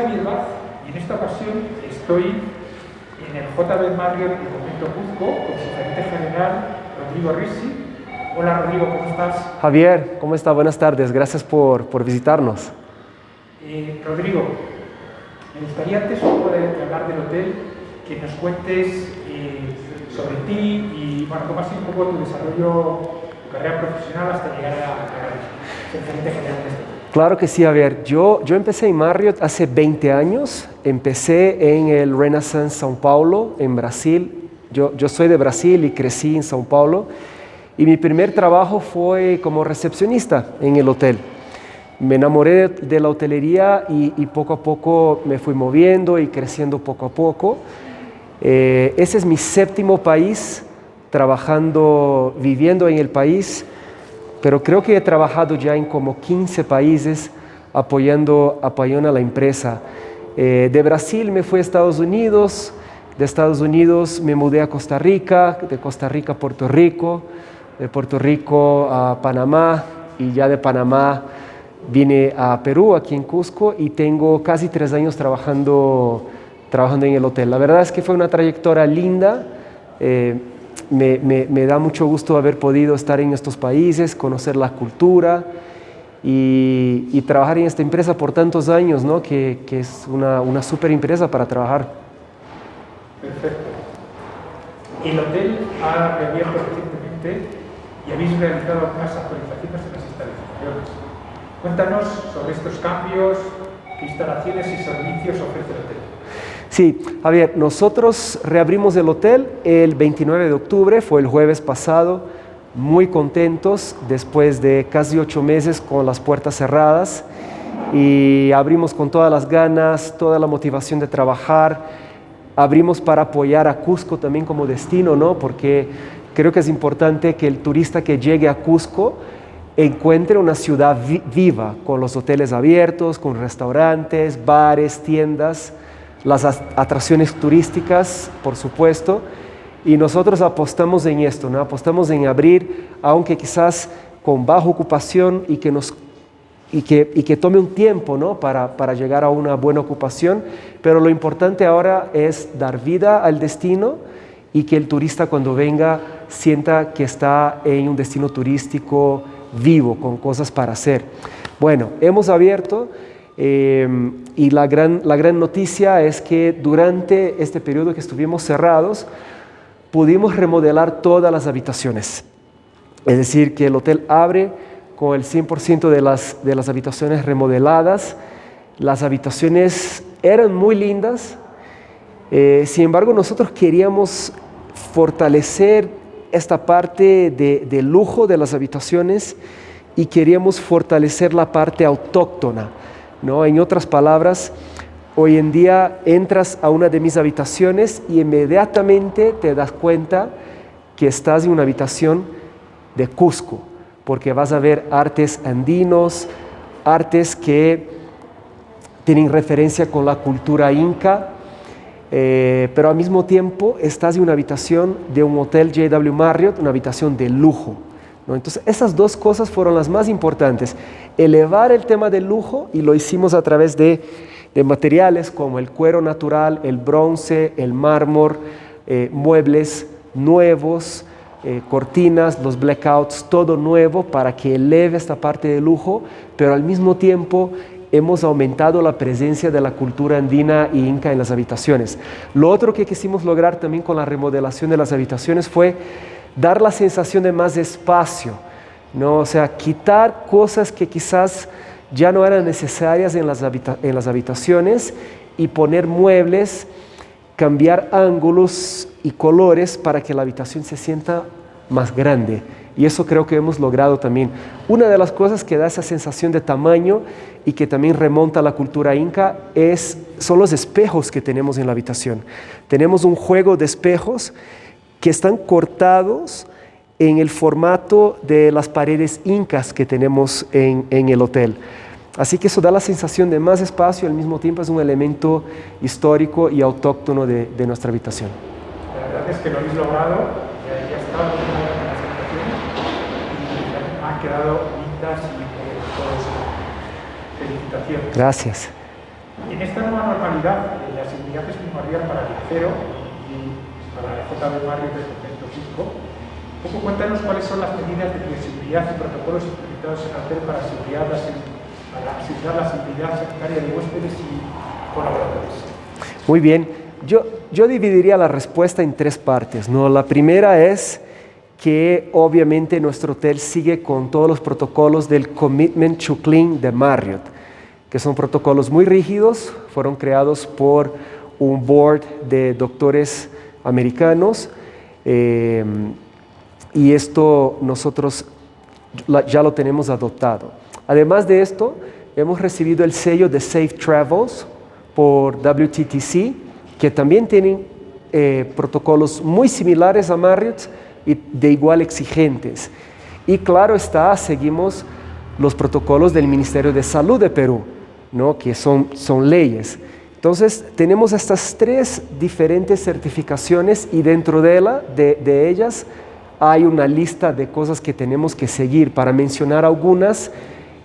Javier Vaz y en esta ocasión estoy en el JB Marriott de Convento Cuzco con su gerente general Rodrigo Risi. Hola Rodrigo, ¿cómo estás? Javier, ¿cómo está? Buenas tardes, gracias por, por visitarnos. Eh, Rodrigo, me gustaría antes un poco de, hablar del hotel que nos cuentes eh, sobre ti y bueno, cómo ha sido un poco tu desarrollo, tu carrera profesional hasta llegar a, a ser gerente general de este hotel. Claro que sí, a ver, yo, yo empecé en Marriott hace 20 años, empecé en el Renaissance São Paulo, en Brasil. Yo, yo soy de Brasil y crecí en São Paulo. Y mi primer trabajo fue como recepcionista en el hotel. Me enamoré de, la hotelería y, y, poco a poco me fui moviendo y creciendo poco a poco. Eh, ese es mi séptimo país trabajando, viviendo en el país pero creo que he trabajado ya en como 15 países apoyando, apoyando a la empresa. Eh, de Brasil me fui a Estados Unidos, de Estados Unidos me mudé a Costa Rica, de Costa Rica a Puerto Rico, de Puerto Rico a Panamá y ya de Panamá vine a Perú, aquí en Cusco, y tengo casi tres años trabajando, trabajando en el hotel. La verdad es que fue una trayectoria linda. Eh, me, me, me, da mucho gusto haber podido estar en estos países, conocer la cultura y, y trabajar en esta empresa por tantos años, ¿no? que, que es una, una super empresa para trabajar. Perfecto. El hotel ha reabierto recientemente y habéis realizado algunas actualizaciones en las instalaciones. Cuéntanos sobre estos cambios, qué instalaciones y servicios ofrece el hotel. Sí, Javier, nosotros reabrimos el hotel el 29 de octubre, fue el jueves pasado, muy contentos después de casi ocho meses con las puertas cerradas y abrimos con todas las ganas, toda la motivación de trabajar, abrimos para apoyar a Cusco también como destino, ¿no? Porque creo que es importante que el turista que llegue a Cusco encuentre una ciudad vi viva, con los hoteles abiertos, con restaurantes, bares, tiendas las atracciones turísticas, por supuesto, y nosotros apostamos en esto, ¿no? apostamos en abrir, aunque quizás con baja ocupación y que, nos, y que, y que tome un tiempo ¿no? para, para llegar a una buena ocupación, pero lo importante ahora es dar vida al destino y que el turista cuando venga sienta que está en un destino turístico vivo, con cosas para hacer. Bueno, hemos abierto eh, y la gran, la gran noticia es que durante este periodo que estuvimos cerrados, pudimos remodelar todas las habitaciones. Es decir, que el hotel abre con el 100% de las, de las habitaciones remodeladas. Las habitaciones eran muy lindas, eh, sin embargo nosotros queríamos fortalecer esta parte de, de lujo de las habitaciones y queríamos fortalecer la parte autóctona ¿no? En otras palabras, hoy en día entras a una de mis habitaciones y inmediatamente te das cuenta que estás en una habitación de Cusco, porque vas a ver artes andinos, artes que tienen referencia con la cultura inca, eh, pero al mismo tiempo estás en una habitación de un hotel JW Marriott, una habitación de lujo. Entonces, esas dos cosas fueron las más importantes elevar el tema del lujo y lo hicimos a través de, materiales como el cuero natural, el bronce, el mármol, eh, muebles nuevos, eh, cortinas, los blackouts, todo nuevo para que eleve esta parte de lujo, pero al mismo tiempo hemos aumentado la presencia de la cultura andina y inca en las habitaciones. Lo otro que quisimos lograr también con la remodelación de las habitaciones fue dar la sensación de más espacio ¿no? O sea, quitar cosas que quizás ya no eran necesarias en las, habitaciones y poner muebles, cambiar ángulos y colores para que la habitación se sienta más grande. Y eso creo que hemos logrado también. Una de las cosas que da esa sensación de tamaño y que también remonta a la cultura inca es, son los espejos que tenemos en la habitación. Tenemos un juego de espejos que están cortados en el formato de las paredes incas que tenemos en, en, el hotel. Así que eso da la sensación de más espacio y al mismo tiempo es un elemento histórico y autóctono de, de nuestra habitación. La verdad es que lo habéis logrado, ya, ya estado en las habitaciones y han quedado lindas y todo eso. Felicitaciones. Gracias. En esta nueva normalidad, la seguridad es primordial para el viajero y para la JB Marriott del convento Cisco. Un poco cuéntanos cuáles son las medidas de bioseguridad y protocolos implementados en hotel para, seguridad, para asegurar la seguridad sanitaria de huéspedes y colaboradores. Muy bien, yo, yo dividiría la respuesta en tres partes. ¿no? La primera es que obviamente nuestro hotel sigue con todos los protocolos del Commitment to Clean de Marriott, que son protocolos muy rígidos, fueron creados por un board de doctores americanos eh, y esto nosotros ya lo tenemos adoptado. Además de esto, hemos recibido el sello de Safe Travels por WTTC, que también tienen eh, protocolos muy similares a Marriott, y de igual exigentes. Y claro está, seguimos los protocolos del Ministerio de Salud de Perú, ¿no? que son, son leyes. Entonces, tenemos estas tres diferentes certificaciones y dentro de, la, de, ellas hay una lista de cosas que tenemos que seguir. Para mencionar algunas,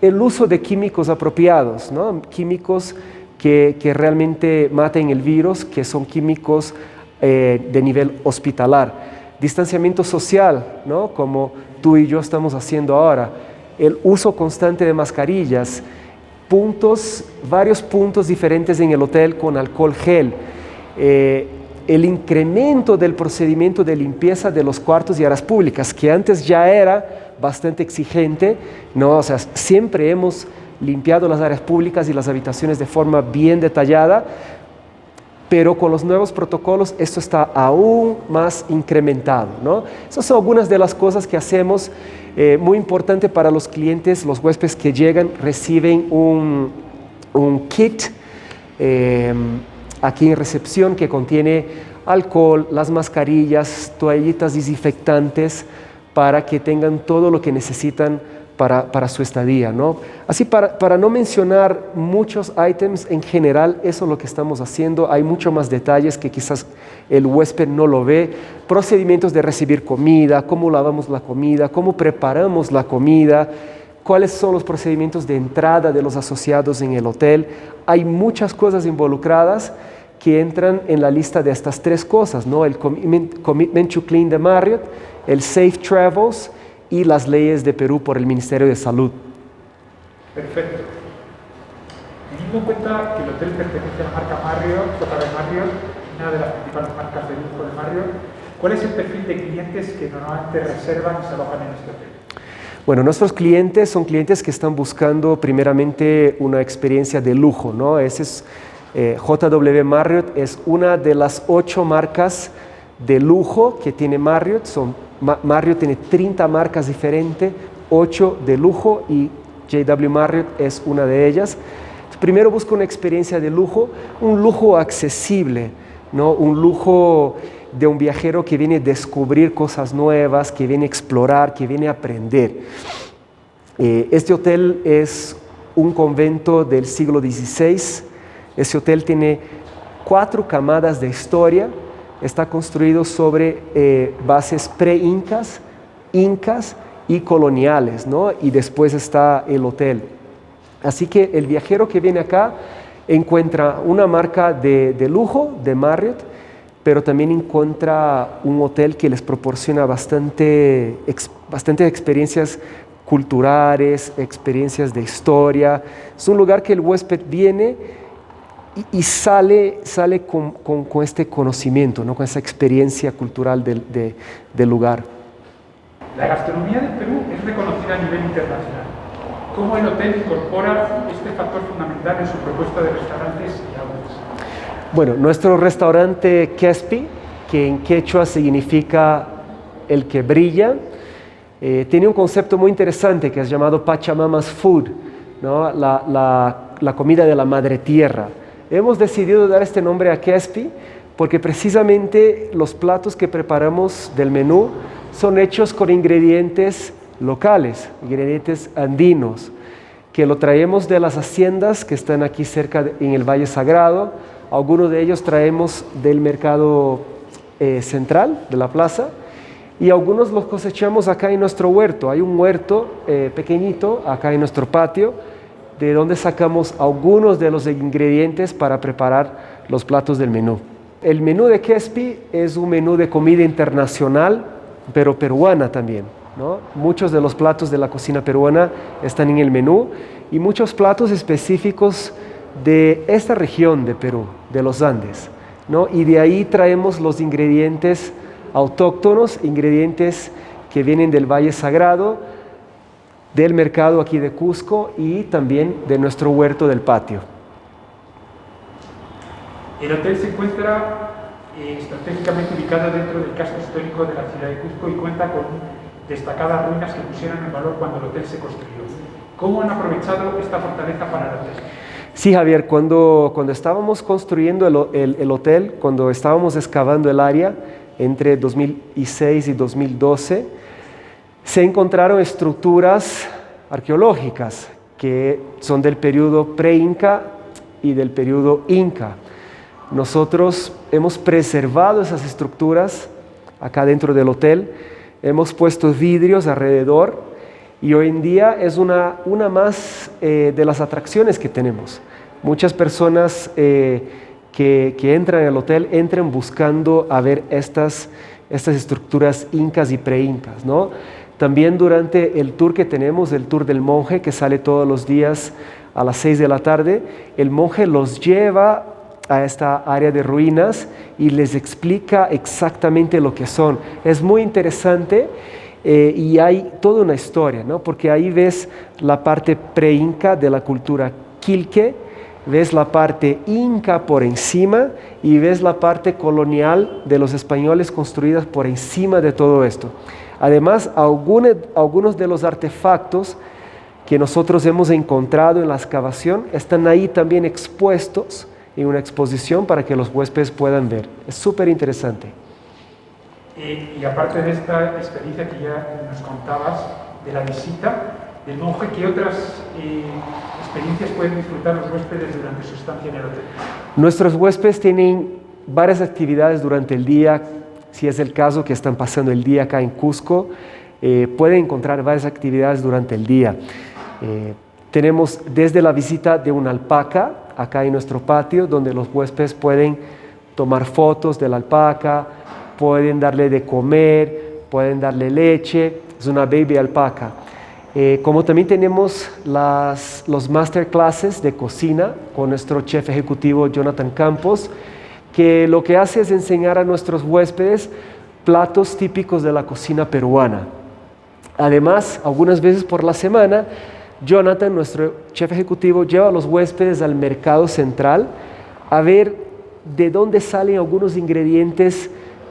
el uso de químicos apropiados, ¿no? químicos que, que realmente maten el virus, que son químicos eh, de nivel hospitalar distanciamiento social, ¿no? como tú y yo estamos haciendo ahora, el uso constante de mascarillas, puntos, varios puntos diferentes en el hotel con alcohol gel, eh, el incremento del procedimiento de limpieza de los cuartos y áreas públicas, que antes ya era bastante exigente, ¿no? o sea, siempre hemos limpiado las áreas públicas y las habitaciones de forma bien detallada, pero con los nuevos protocolos esto está aún más incrementado. ¿no? Esas son algunas de las cosas que hacemos. Eh, muy importante para los clientes, los huéspedes que llegan reciben un, un kit eh, aquí en recepción que contiene alcohol, las mascarillas, toallitas desinfectantes para que tengan todo lo que necesitan para, su estadía. ¿no? Así, para, para, no mencionar muchos ítems, en general, eso es lo que estamos haciendo. Hay mucho más detalles que quizás el huésped no lo ve. Procedimientos de recibir comida, cómo lavamos la comida, cómo preparamos la comida, cuáles son los procedimientos de entrada de los asociados en el hotel. Hay muchas cosas involucradas que entran en la lista de estas tres cosas, ¿no? El Commitment to Clean de Marriott, el Safe Travels, y las leyes de Perú por el Ministerio de Salud. Perfecto. Teniendo en cuenta que el hotel pertenece a la marca Marriott, JB Marriott, una de las principales marcas de lujo de Marriott, ¿cuál es el perfil de clientes que normalmente reservan y se alojan en este hotel? Bueno, nuestros clientes son clientes que están buscando primeramente una experiencia de lujo, ¿no? Ese es eh, JW Marriott es una de las ocho marcas de lujo que tiene Marriott, son Marriott tiene 30 marcas diferentes, 8 de lujo y JW Marriott es una de ellas. Primero busco una experiencia de lujo, un lujo accesible, ¿no? un lujo de un viajero que viene a descubrir cosas nuevas, que viene a explorar, que viene a aprender. Eh, este hotel es un convento del siglo XVI. Este hotel tiene cuatro camadas de historia, está construido sobre eh, bases pre-incas, incas y coloniales, ¿no? Y después está el hotel. Así que el viajero que viene acá encuentra una marca de, lujo, de Marriott, pero también encuentra un hotel que les proporciona bastante, bastante experiencias culturales, experiencias de historia. Es un lugar que el huésped viene y, sale, sale con, con, este conocimiento, ¿no? con esa experiencia cultural del, del lugar. La gastronomía del Perú es reconocida a nivel internacional. ¿Cómo el hotel incorpora este factor fundamental en su propuesta de restaurantes y aguas? Bueno, nuestro restaurante Kespi, que en quechua significa el que brilla, eh, tiene un concepto muy interesante que es llamado Pachamama's Food, ¿no? la, la, la comida de la madre tierra. Hemos decidido dar este nombre a Kespi porque precisamente los platos que preparamos del menú son hechos con ingredientes locales, ingredientes andinos, que lo traemos de las haciendas que están aquí cerca en el Valle Sagrado. Algunos de ellos traemos del mercado eh, central, de la plaza, y algunos los cosechamos acá en nuestro huerto. Hay un huerto eh, pequeñito acá en nuestro patio de donde sacamos algunos de los ingredientes para preparar los platos del menú. El menú de Kespi es un menú de comida internacional, pero peruana también. Muchos de los platos de la cocina peruana están en el menú y muchos platos específicos de esta región de Perú, de los Andes. Y de ahí traemos los ingredientes autóctonos, ingredientes que vienen del Valle Sagrado, del mercado aquí de Cusco y también de nuestro huerto del patio. El hotel se encuentra eh, estratégicamente ubicado dentro del casco histórico de la ciudad de Cusco y cuenta con destacadas ruinas que pusieron en valor cuando el hotel se construyó. ¿Cómo han aprovechado esta fortaleza para el hotel? Sí, Javier, cuando, cuando estábamos construyendo el, el, hotel, cuando estábamos excavando el área entre 2006 y 2012, se encontraron estructuras arqueológicas que son del periodo pre-inca y del periodo inca. Nosotros hemos preservado esas estructuras acá dentro del hotel, hemos puesto vidrios alrededor y hoy en día es una, una más eh, de las atracciones que tenemos. Muchas personas eh, que, que, entran al hotel entran buscando a ver estas, estas estructuras incas y pre-incas, ¿no? También durante el tour que tenemos, el tour del monje, que sale todos los días a las 6 de la tarde, el monje los lleva a esta área de ruinas y les explica exactamente lo que son. Es muy interesante eh, y hay toda una historia, ¿no? porque ahí ves la parte pre-inca de la cultura quilque, ves la parte inca por encima y ves la parte colonial de los españoles construidas por encima de todo esto. Además, algunos de los artefactos que nosotros hemos encontrado en la excavación están ahí también expuestos en una exposición para que los huéspedes puedan ver. Es súper interesante. y aparte de esta experiencia que ya nos contabas de la visita del monje, ¿qué otras eh, experiencias pueden disfrutar los huéspedes durante su estancia en el hotel? Nuestros huéspedes tienen varias actividades durante el día si es el caso que están pasando el día acá en Cusco, eh, pueden encontrar varias actividades durante el día. Eh, tenemos desde la visita de una alpaca acá en nuestro patio, donde los huéspedes pueden tomar fotos de la alpaca, pueden darle de comer, pueden darle leche, es una baby alpaca. Eh, como también tenemos las, los masterclasses de cocina con nuestro chef ejecutivo Jonathan Campos, que lo que hace es enseñar a nuestros huéspedes platos típicos de la cocina peruana. Además, algunas veces por la semana, Jonathan, nuestro chef ejecutivo, lleva a los huéspedes al mercado central a ver de dónde salen algunos ingredientes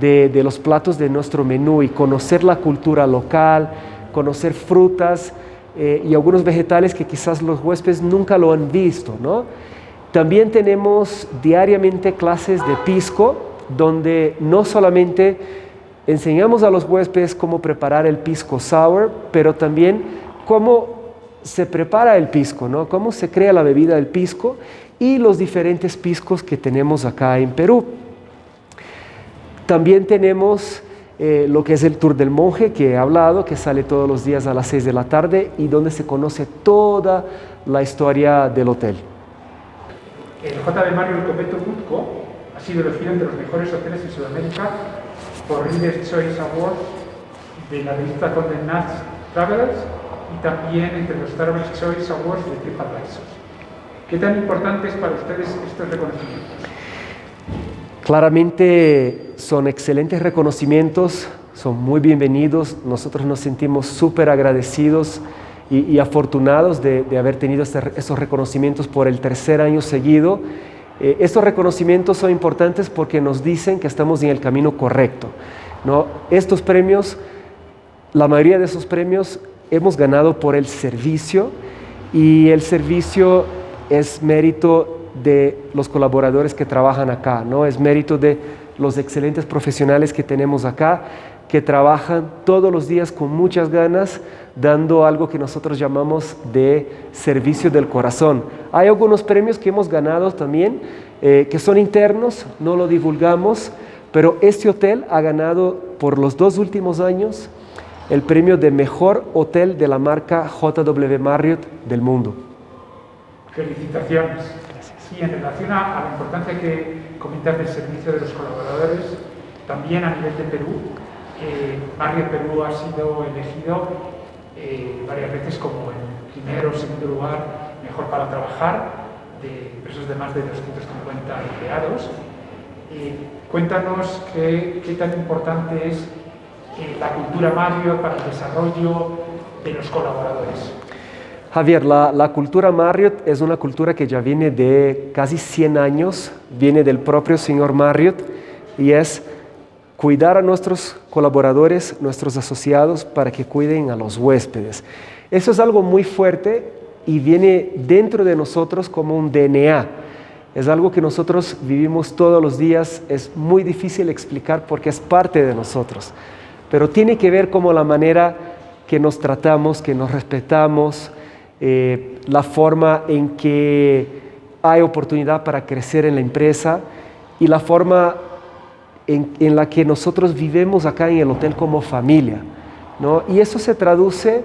de, los platos de nuestro menú y conocer la cultura local, conocer frutas eh, y algunos vegetales que quizás los huéspedes nunca lo han visto, ¿no? También tenemos diariamente clases de pisco, donde no solamente enseñamos a los huéspedes cómo preparar el pisco sour, pero también cómo se prepara el pisco, ¿no? cómo se crea la bebida del pisco y los diferentes piscos que tenemos acá en Perú. También tenemos eh, lo que es el Tour del Monje que he hablado, que sale todos los días a las 6 de la tarde y donde se conoce toda la historia del hotel. El JB Mario Copeto Cutco ha sido elegido entre los mejores hoteles en Sudamérica por Reader's Choice Awards de la revista Condé Nast Travelers y también entre los Travelers Choice Awards de TripAdvisor. ¿Qué tan importantes para ustedes estos reconocimientos? Claramente son excelentes reconocimientos, son muy bienvenidos, nosotros nos sentimos súper agradecidos y, afortunados de, haber tenido este estos reconocimientos por el tercer año seguido. Eh, estos reconocimientos son importantes porque nos dicen que estamos en el camino correcto. ¿no? Estos premios, la mayoría de esos premios hemos ganado por el servicio y el servicio es mérito de los colaboradores que trabajan acá, ¿no? es mérito de los excelentes profesionales que tenemos acá que trabajan todos los días con muchas ganas, dando algo que nosotros llamamos de servicio del corazón. Hay algunos premios que hemos ganado también, eh, que son internos, no lo divulgamos, pero este hotel ha ganado por los dos últimos años el premio de mejor hotel de la marca JW Marriott del mundo. Felicitaciones. Y en relación a, la importancia que comentas del servicio de los colaboradores, también a nivel de Perú, eh, Barrio Perú ha sido elegido eh, varias veces como el primero o segundo lugar mejor para trabajar de empresas de más de 250 empleados. Eh, cuéntanos qué, tan importante es eh, la cultura Mario para el desarrollo de los colaboradores. Javier, la, la, cultura Marriott es una cultura que ya viene de casi 100 años, viene del propio señor Marriott y es cuidar a nuestros colaboradores, nuestros asociados, para que cuiden a los huéspedes. Eso es algo muy fuerte y viene dentro de nosotros como un DNA. Es algo que nosotros vivimos todos los días, es muy difícil explicar porque es parte de nosotros, pero tiene que ver como la manera que nos tratamos, que nos respetamos, eh, la forma en que hay oportunidad para crecer en la empresa y la forma en, en, la que nosotros vivimos acá en el hotel como familia. ¿no? Y eso se traduce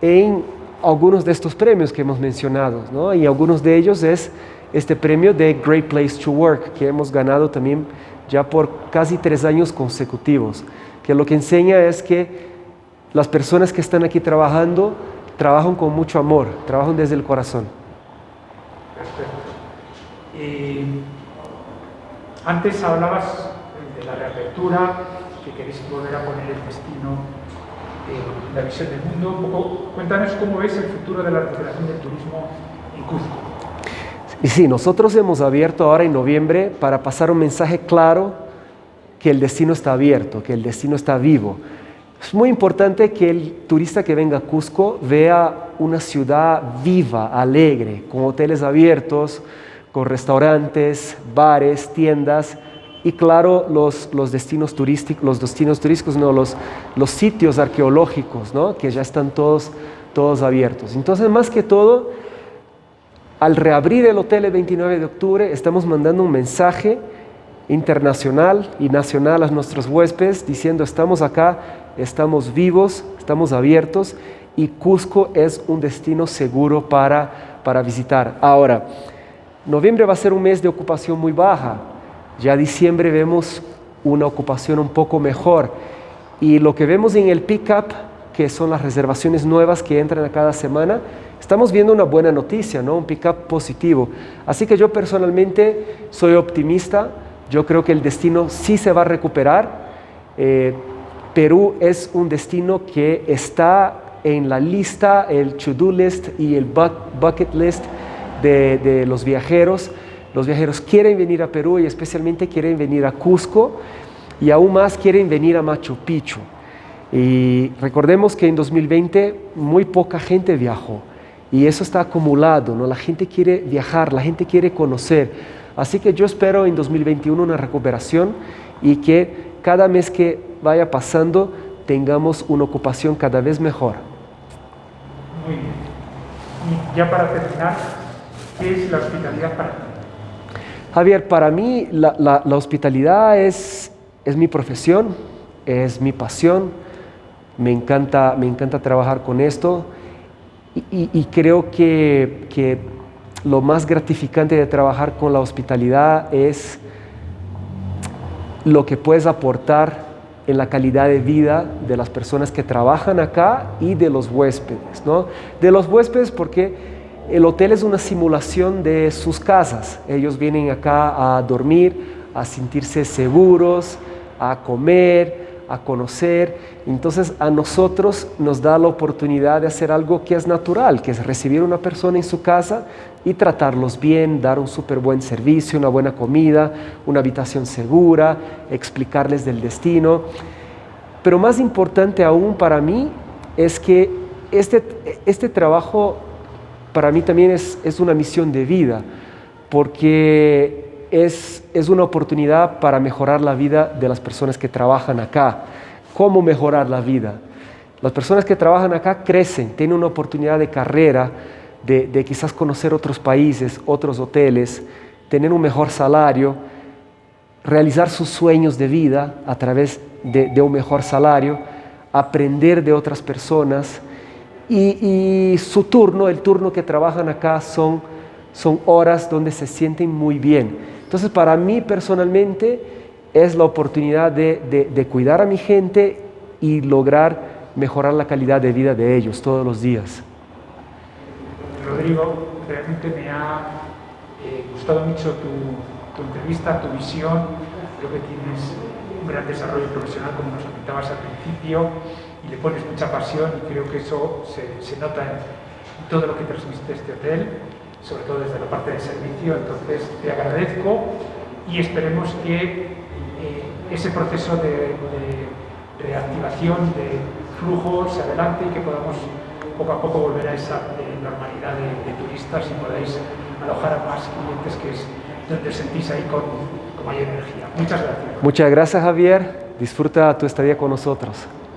en algunos de estos premios que hemos mencionado, ¿no? y algunos de ellos es este premio de Great Place to Work, que hemos ganado también ya por casi tres años consecutivos, que lo que enseña es que las personas que están aquí trabajando trabajan con mucho amor, trabajan desde el corazón. Perfecto. antes hablabas la reapertura, que queréis volver a poner el destino la visión del mundo. cuéntanos cómo ves el futuro de la recuperación del turismo en Cusco. Y sí, nosotros hemos abierto ahora en noviembre para pasar un mensaje claro que el destino está abierto, que el destino está vivo. Es muy importante que el turista que venga a Cusco vea una ciudad viva, alegre, con hoteles abiertos, con restaurantes, bares, tiendas, y claro los, los destinos turísticos, los destinos turísticos, no, los, los sitios arqueológicos, ¿no? que ya están todos, todos abiertos. Entonces, más que todo, al reabrir el hotel el 29 de octubre, estamos mandando un mensaje internacional y nacional a nuestros huéspedes diciendo estamos acá, estamos vivos, estamos abiertos y Cusco es un destino seguro para, para visitar. Ahora, noviembre va a ser un mes de ocupación muy baja, ya diciembre vemos una ocupación un poco mejor. Y lo que vemos en el pick-up, que son las reservaciones nuevas que entran a cada semana, estamos viendo una buena noticia, ¿no? un pick-up positivo. Así que yo personalmente soy optimista, yo creo que el destino sí se va a recuperar. Eh, Perú es un destino que está en la lista, el to-do list y el bucket list de los viajeros. Los viajeros quieren venir a Perú y especialmente quieren venir a Cusco y aún más quieren venir a Machu Picchu. Y recordemos que en 2020 muy poca gente viajó y eso está acumulado, ¿no? La gente quiere viajar, la gente quiere conocer. Así que yo espero en 2021 una recuperación y que cada mes que vaya pasando tengamos una ocupación cada vez mejor. Muy bien. Y ya para terminar, ¿qué es la hospitalidad para ti? Javier, para mí la, hospitalidad es, mi profesión, es mi pasión, me encanta, me encanta trabajar con esto y, creo que, que, lo más gratificante de trabajar con la hospitalidad es lo que puedes aportar en la calidad de vida de las personas que trabajan acá y de los huéspedes, ¿no? De los huéspedes porque el hotel es una simulación de sus casas. Ellos vienen acá a dormir, a sentirse seguros, a comer, a conocer. Entonces a nosotros nos da la oportunidad de hacer algo que es natural, que es recibir a una persona en su casa y tratarlos bien, dar un súper buen servicio, una buena comida, una habitación segura, explicarles del destino. Pero más importante aún para mí es que este, este trabajo para mí también es, una misión de vida, porque es, es una oportunidad para mejorar la vida de las personas que trabajan acá. ¿Cómo mejorar la vida? Las personas que trabajan acá crecen, tienen una oportunidad de carrera, de, quizás conocer otros países, otros hoteles, tener un mejor salario, realizar sus sueños de vida a través de un mejor salario, aprender de otras personas y, su turno, el turno que trabajan acá son son horas donde se sienten muy bien. Entonces, para mí personalmente es la oportunidad de, de- de cuidar a mi gente y lograr mejorar la calidad de vida de ellos todos los días. Rodrigo, realmente me ha eh, gustado mucho tu, tu entrevista, tu visión. Creo que tienes un gran desarrollo profesional, como nos comentabas al principio, y le pones mucha pasión y creo que eso se, se nota en todo lo que transmite este hotel, sobre todo desde la parte de servicio. Entonces, te agradezco y esperemos que eh, ese proceso de, reactivación de flujo se adelante y que podamos poco a poco volver a esa eh, normalidad de, turistas y podáis alojar a más clientes que es donde sentís ahí con mayor energía. Muchas gracias. Muchas gracias Javier, disfruta tu estadía con nosotros.